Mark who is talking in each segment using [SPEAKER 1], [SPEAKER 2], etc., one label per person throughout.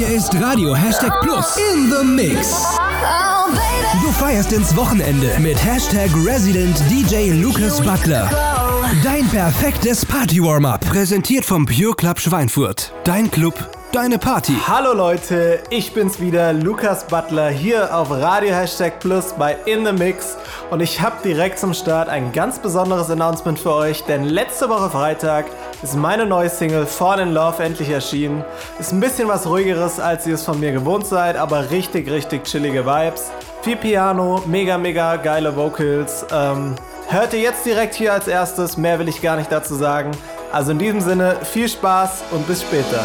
[SPEAKER 1] Hier ist Radio Hashtag Plus in the Mix. Du feierst ins Wochenende mit Hashtag Resident DJ Lucas Butler. Dein perfektes Party-Warm-Up. Präsentiert vom Pure Club Schweinfurt. Dein Club, deine Party.
[SPEAKER 2] Hallo Leute, ich bin's wieder, Lukas Butler, hier auf Radio Hashtag Plus bei In The Mix. Und ich habe direkt zum Start ein ganz besonderes Announcement für euch, denn letzte Woche Freitag ist meine neue Single Fall in Love endlich erschienen. Ist ein bisschen was ruhigeres, als ihr es von mir gewohnt seid, aber richtig, richtig chillige Vibes. Viel Piano, mega, mega geile Vocals. Ähm, hört ihr jetzt direkt hier als erstes, mehr will ich gar nicht dazu sagen. Also in diesem Sinne, viel Spaß und bis später.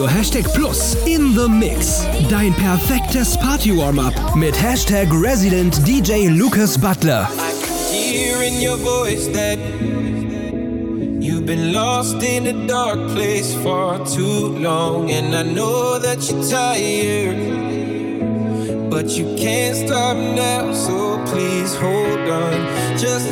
[SPEAKER 1] Radio Hashtag Plus in the Mix. Dein perfektes Party-Warm-Up mit Hashtag Resident DJ Lucas Butler.
[SPEAKER 3] I can hear in your voice that you've been lost in a dark place for too long. And I know that you're tired, but you can't stop now, so please hold on. Just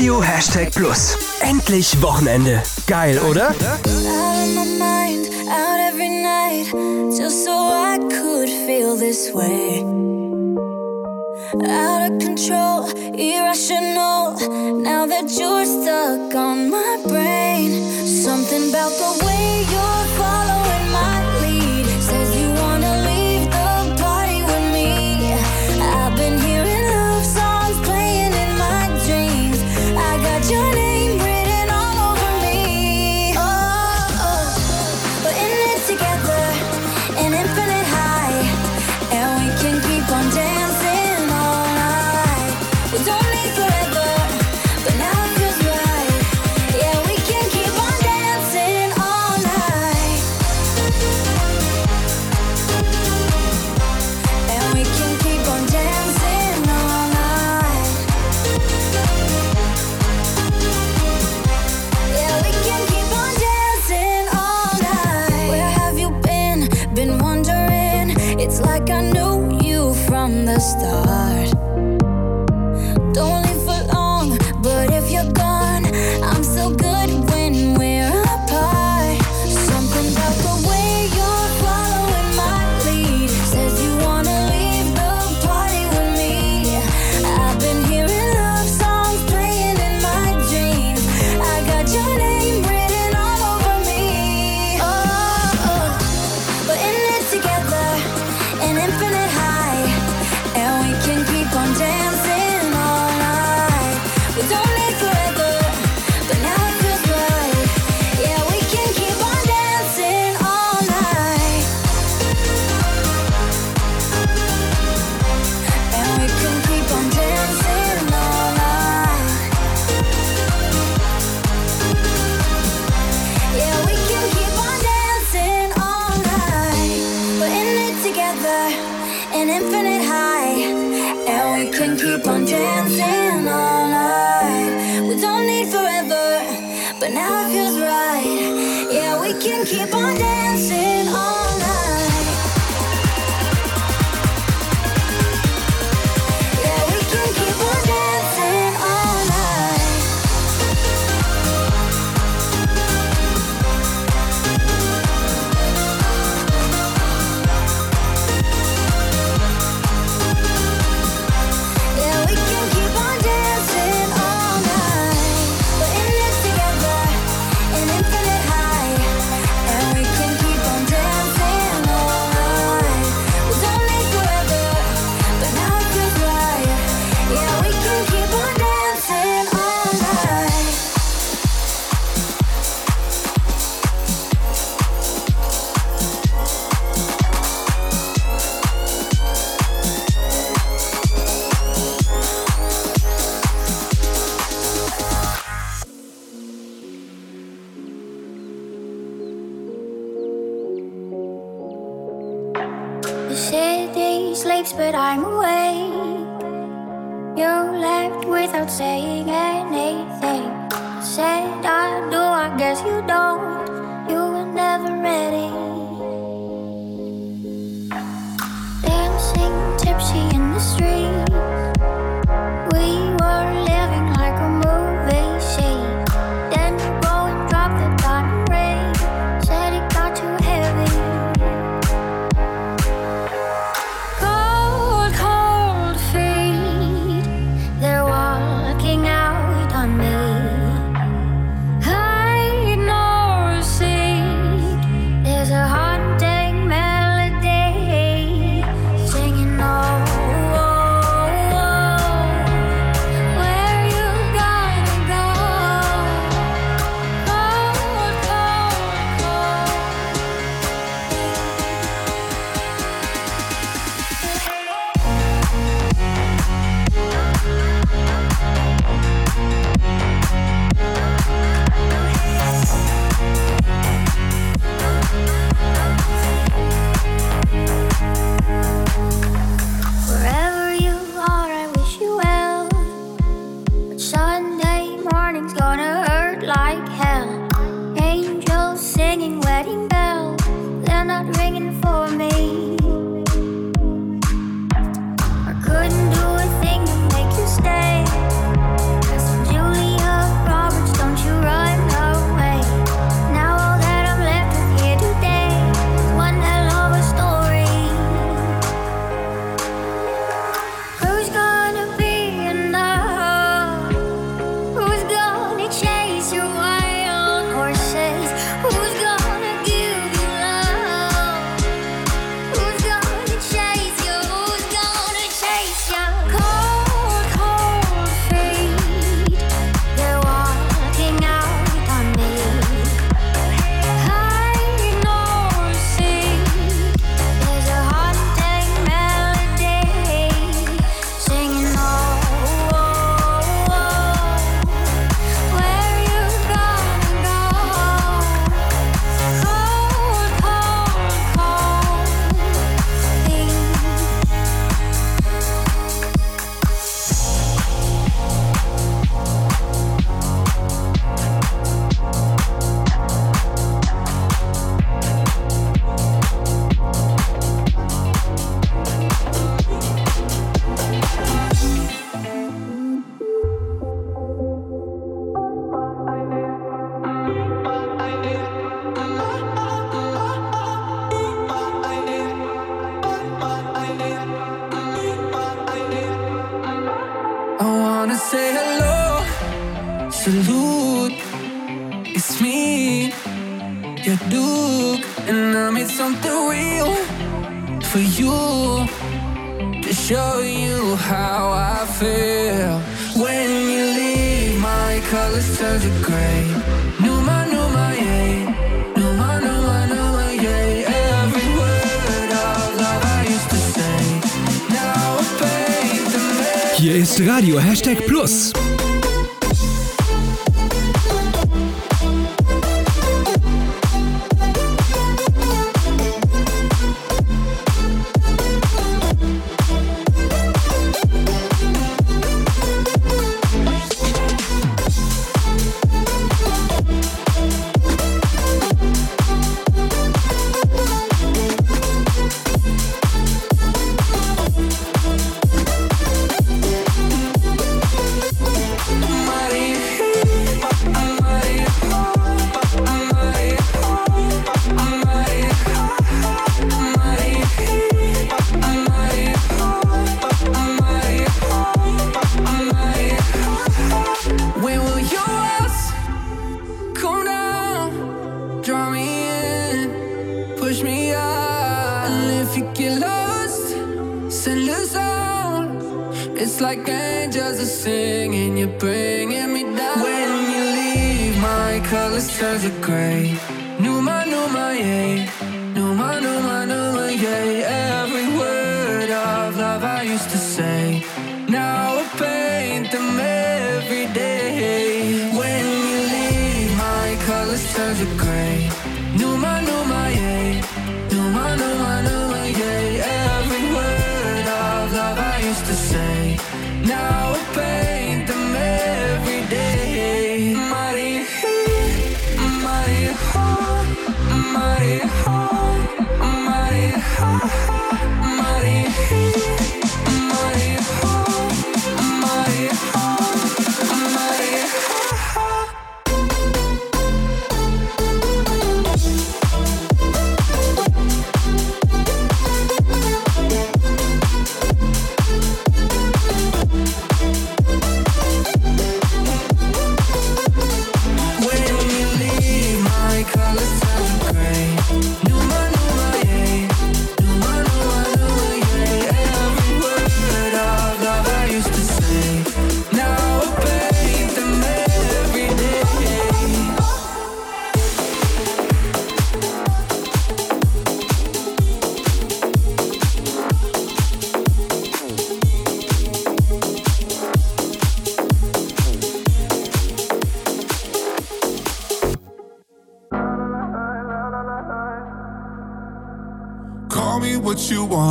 [SPEAKER 1] Radio Hashtag Plus. Endlich Wochenende. Geil, oder?
[SPEAKER 4] Out of control, irrational. Now that you're stuck on my brain, something about the way.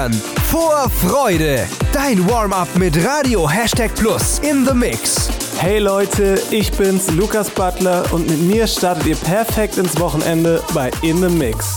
[SPEAKER 5] Bayern.
[SPEAKER 1] Vor Freude. Dein Warm-up mit Radio Hashtag Plus in the Mix.
[SPEAKER 2] Hey Leute, ich bin's, Lukas Butler, und mit mir startet ihr perfekt ins Wochenende bei In the Mix.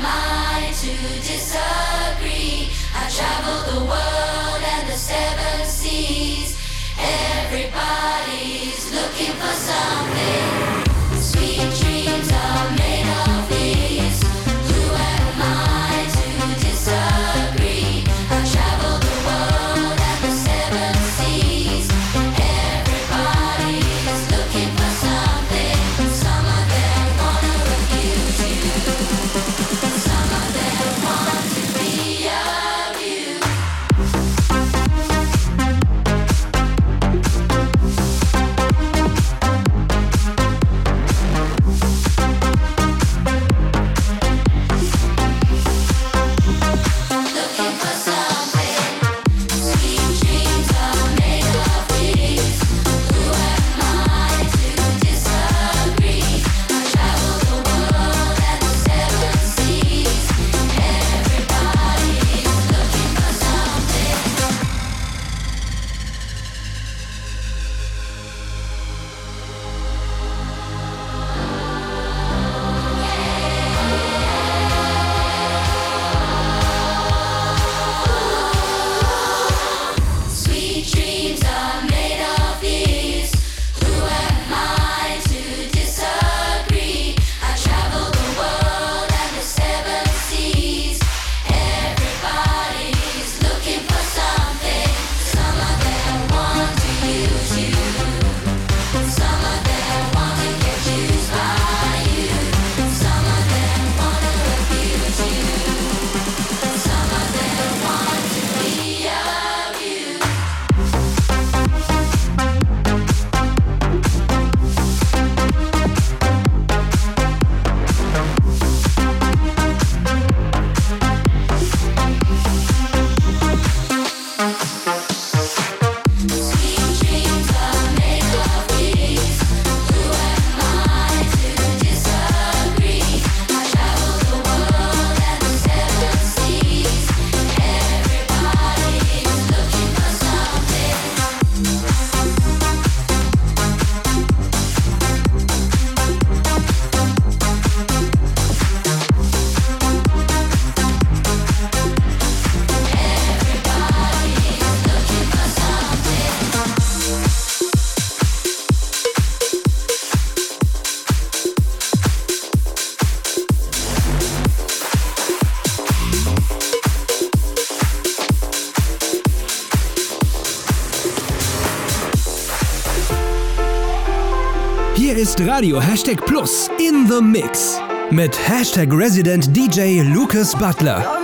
[SPEAKER 5] am I to disagree? I traveled the world.
[SPEAKER 1] Radio Hashtag Plus in the Mix mit Hashtag Resident DJ Lucas Butler.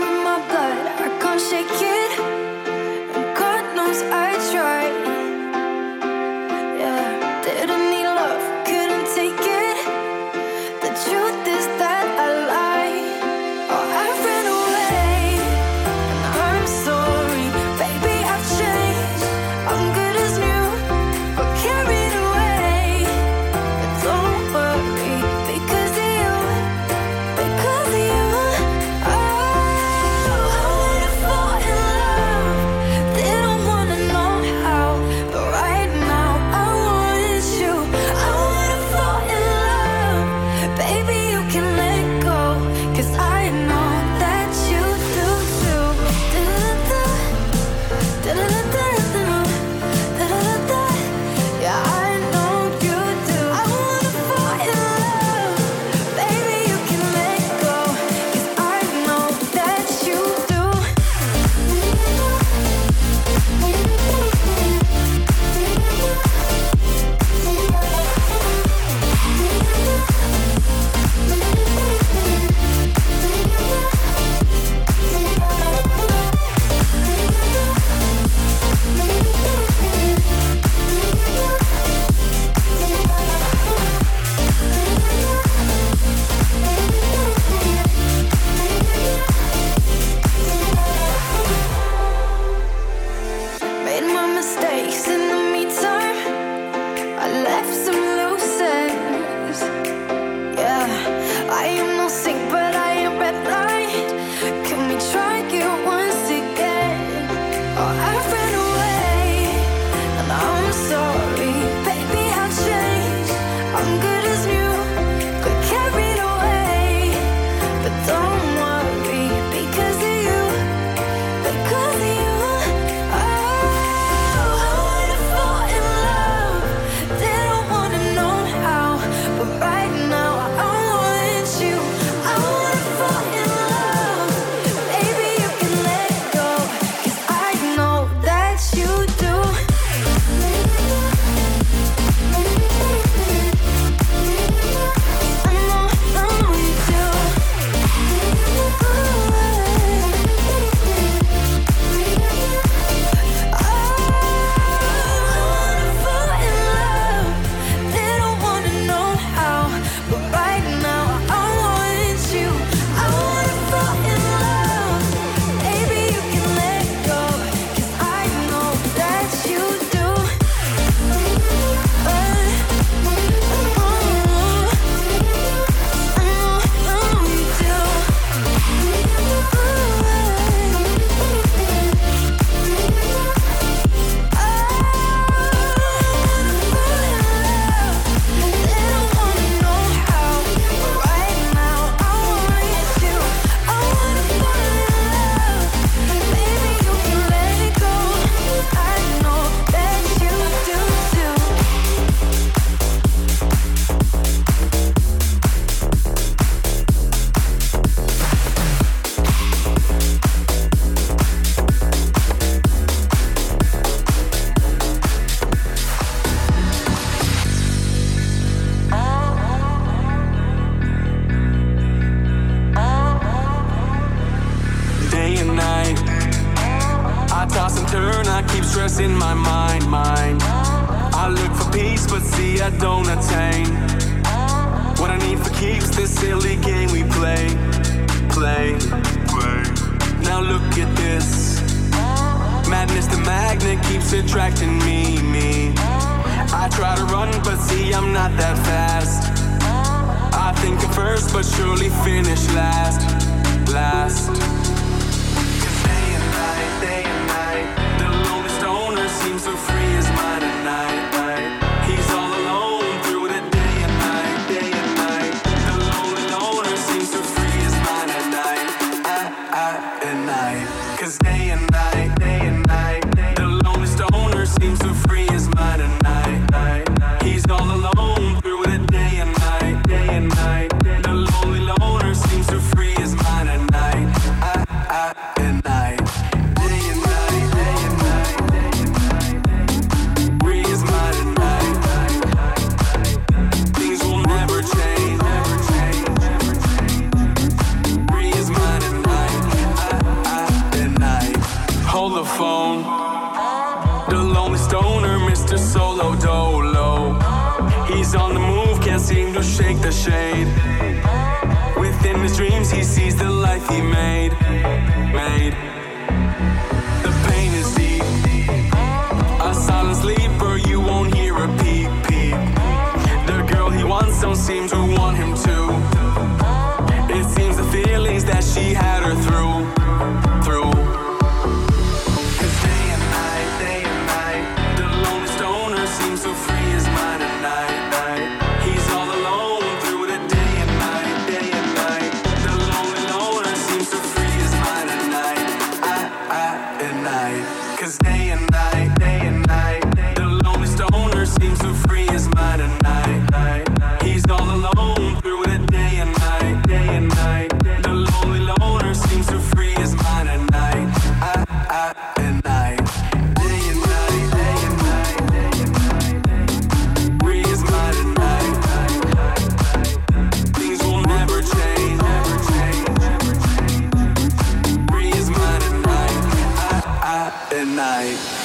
[SPEAKER 6] night.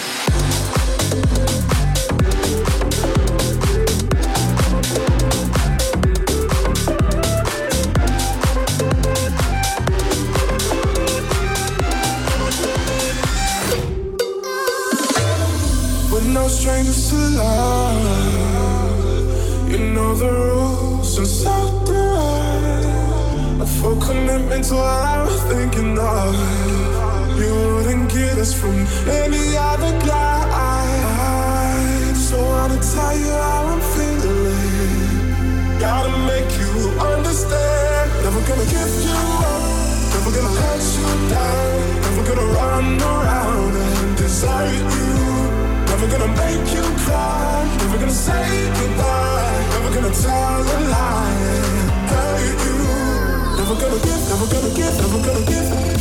[SPEAKER 7] strangers to love. You know the rules, and so do I. A full commitment to what I was thinking of. You get us from any other guy. So wanna tell you how I'm feeling. Gotta make you understand. Never gonna give you up. Never gonna let you down. Never gonna run around and desert you. Never gonna make you cry. Never gonna say goodbye. Never gonna tell a lie and hurt you. Never gonna give. Never gonna give. Never gonna give.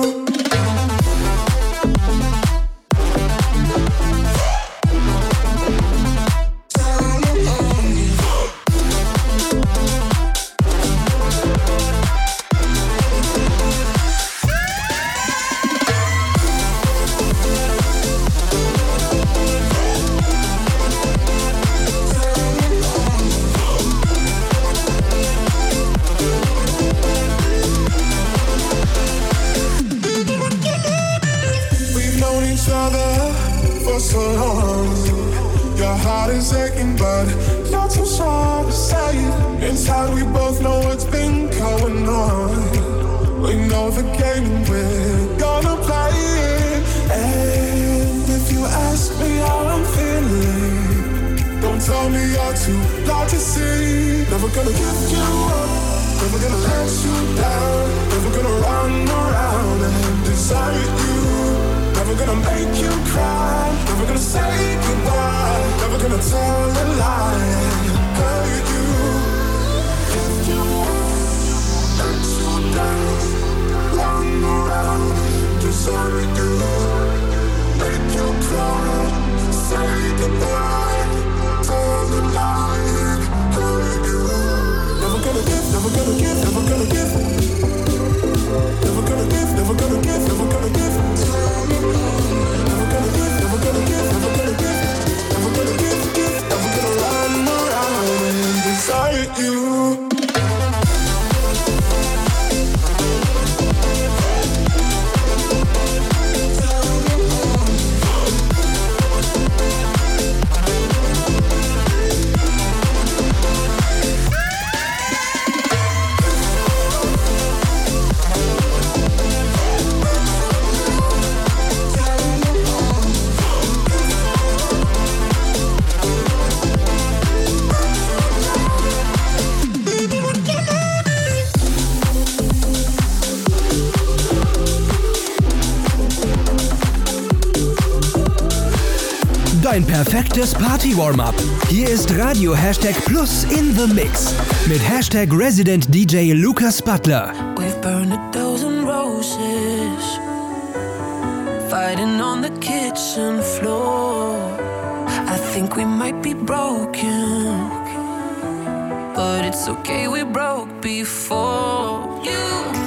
[SPEAKER 7] Never gonna give you up, never gonna let you down, never gonna run around and desire you. Never gonna make you cry, never gonna say goodbye, never gonna tell a lie. And hurt you. Give you up, let you down, run around, desire you, make you cry, say goodbye.
[SPEAKER 1] never gonna give him Das Party Warm-Up. Hier ist Radio Hashtag Plus in the Mix mit Hashtag Resident DJ Lucas Butler.
[SPEAKER 8] We've burned a thousand roses, fighting on the kitchen floor. I think we might be broken, but it's okay, we broke before you.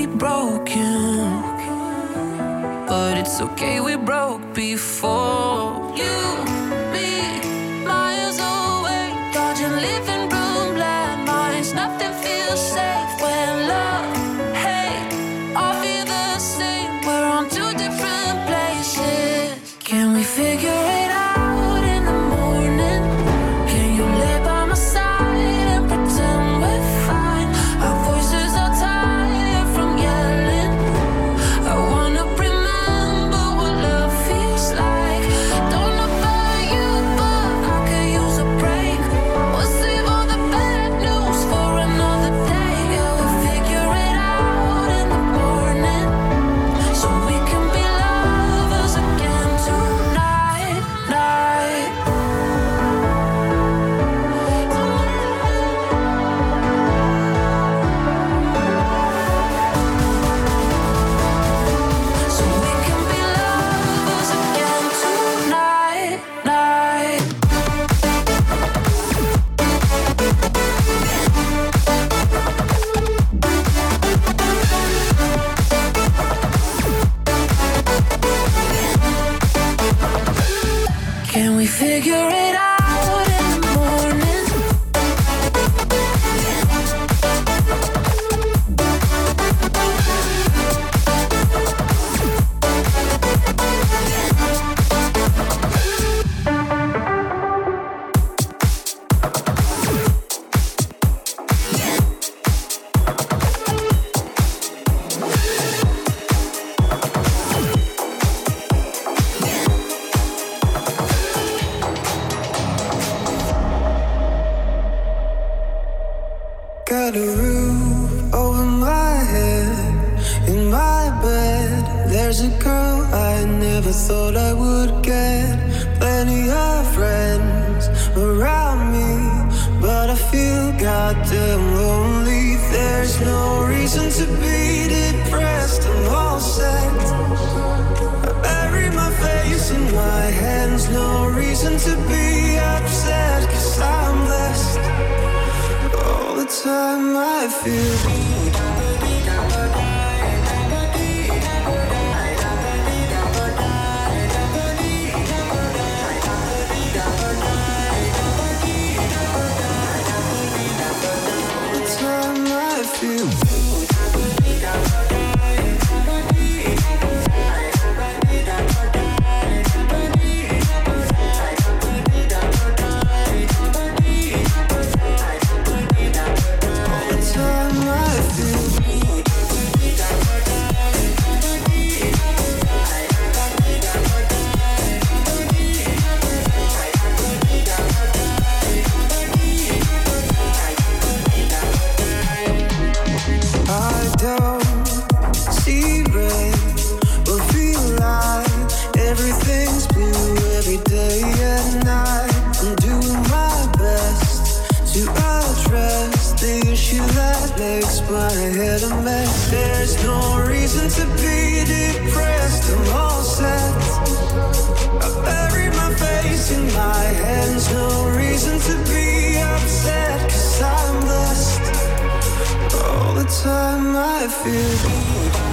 [SPEAKER 8] be broken. But it's okay, we broke before you. a
[SPEAKER 9] roof over my head. In my bed, there's a girl I never thought I would get. Plenty of friends around me, but I feel goddamn. I feel time I feel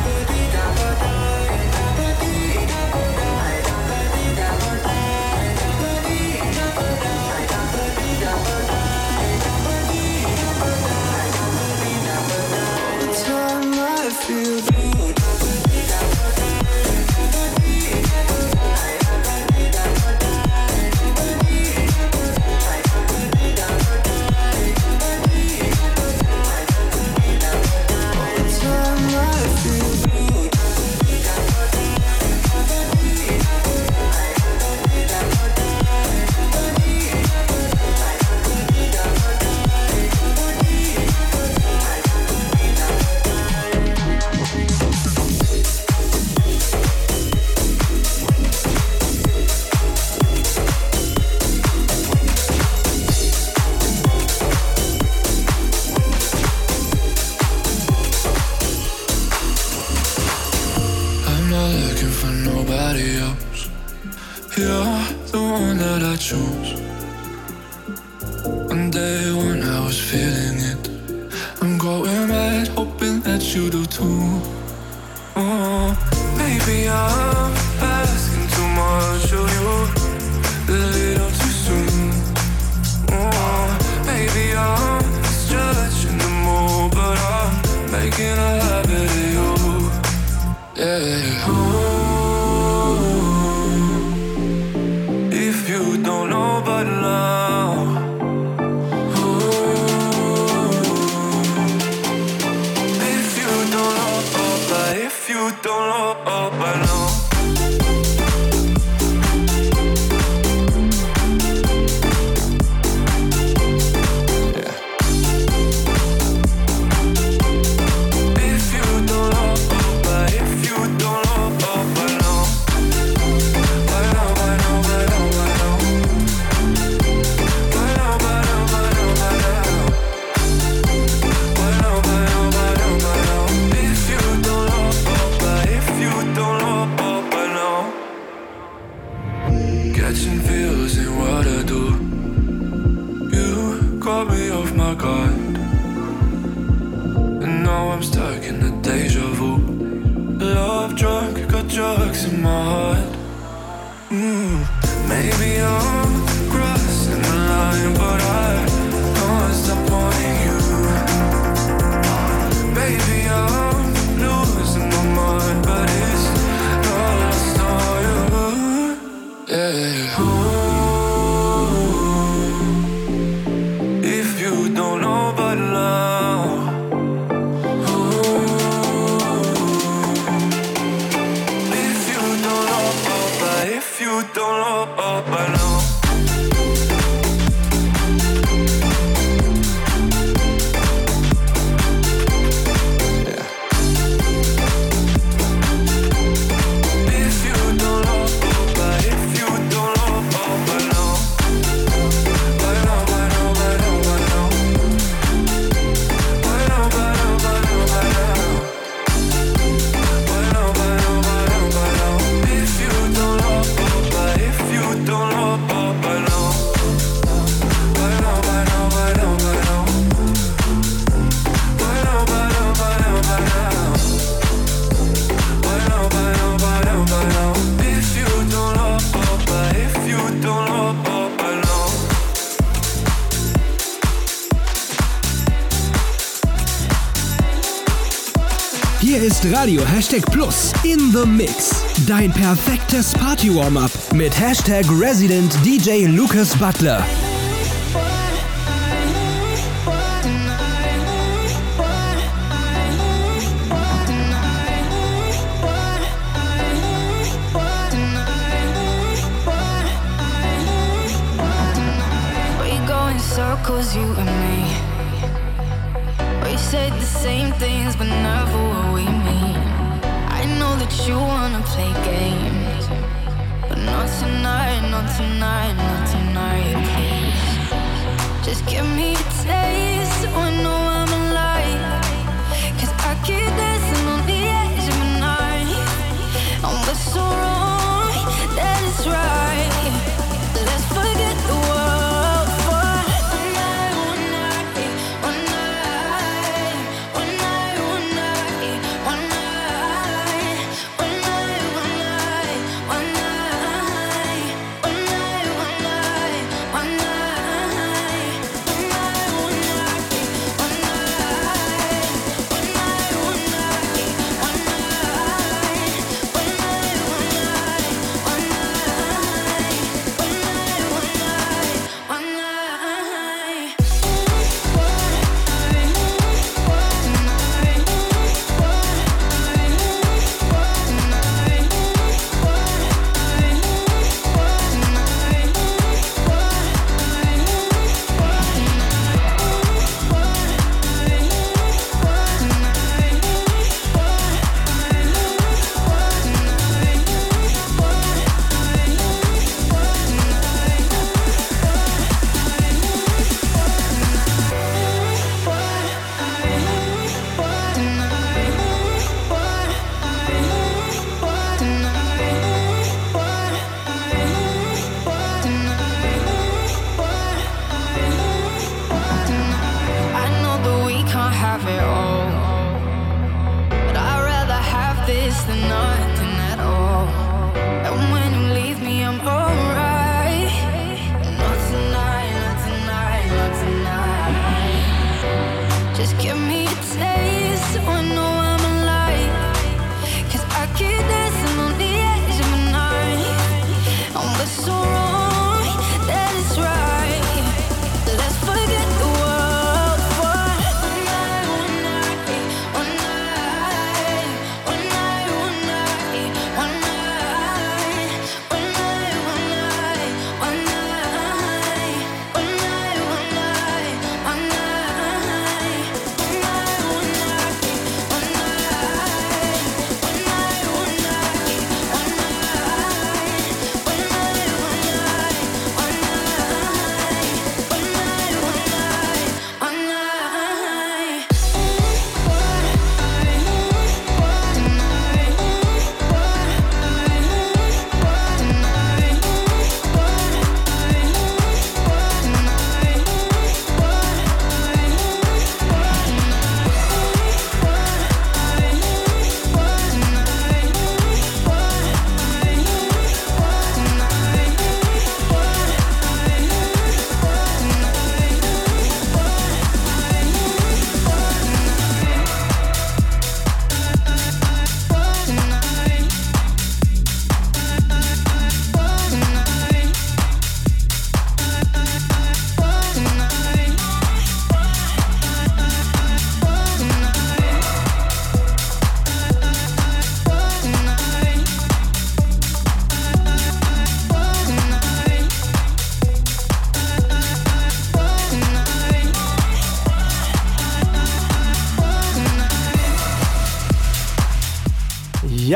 [SPEAKER 4] Radio Hashtag Plus in the Mix. Dein perfektes Party-Warm-Up mit Hashtag Resident DJ Lucas Butler.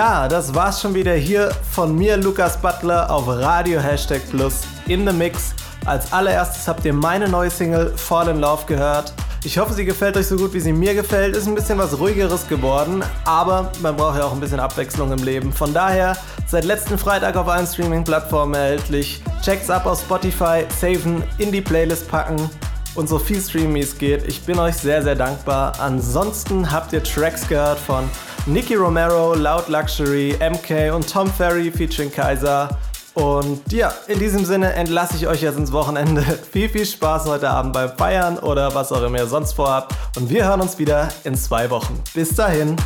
[SPEAKER 10] Ja, das war's schon wieder hier von mir, Lukas Butler, auf Radio Hashtag Plus in the Mix. Als allererstes habt ihr meine neue Single Fall in Love gehört. Ich hoffe, sie gefällt euch so gut, wie sie mir gefällt. Ist ein bisschen was ruhigeres geworden, aber man braucht ja auch ein bisschen Abwechslung im Leben. Von daher, seit letzten Freitag auf allen Streaming-Plattformen erhältlich. Checkt's ab auf Spotify, saven, in die Playlist packen und so viel streamen, wie es geht. Ich bin euch sehr, sehr dankbar. Ansonsten habt ihr Tracks gehört von Nicky Romero, Loud Luxury, MK und Tom Ferry featuring Kaiser. Und ja, in diesem Sinne entlasse ich euch jetzt ins Wochenende. Viel, viel Spaß heute Abend beim Feiern oder was auch immer ihr sonst vorhabt. Und wir hören uns wieder in zwei Wochen. Bis dahin.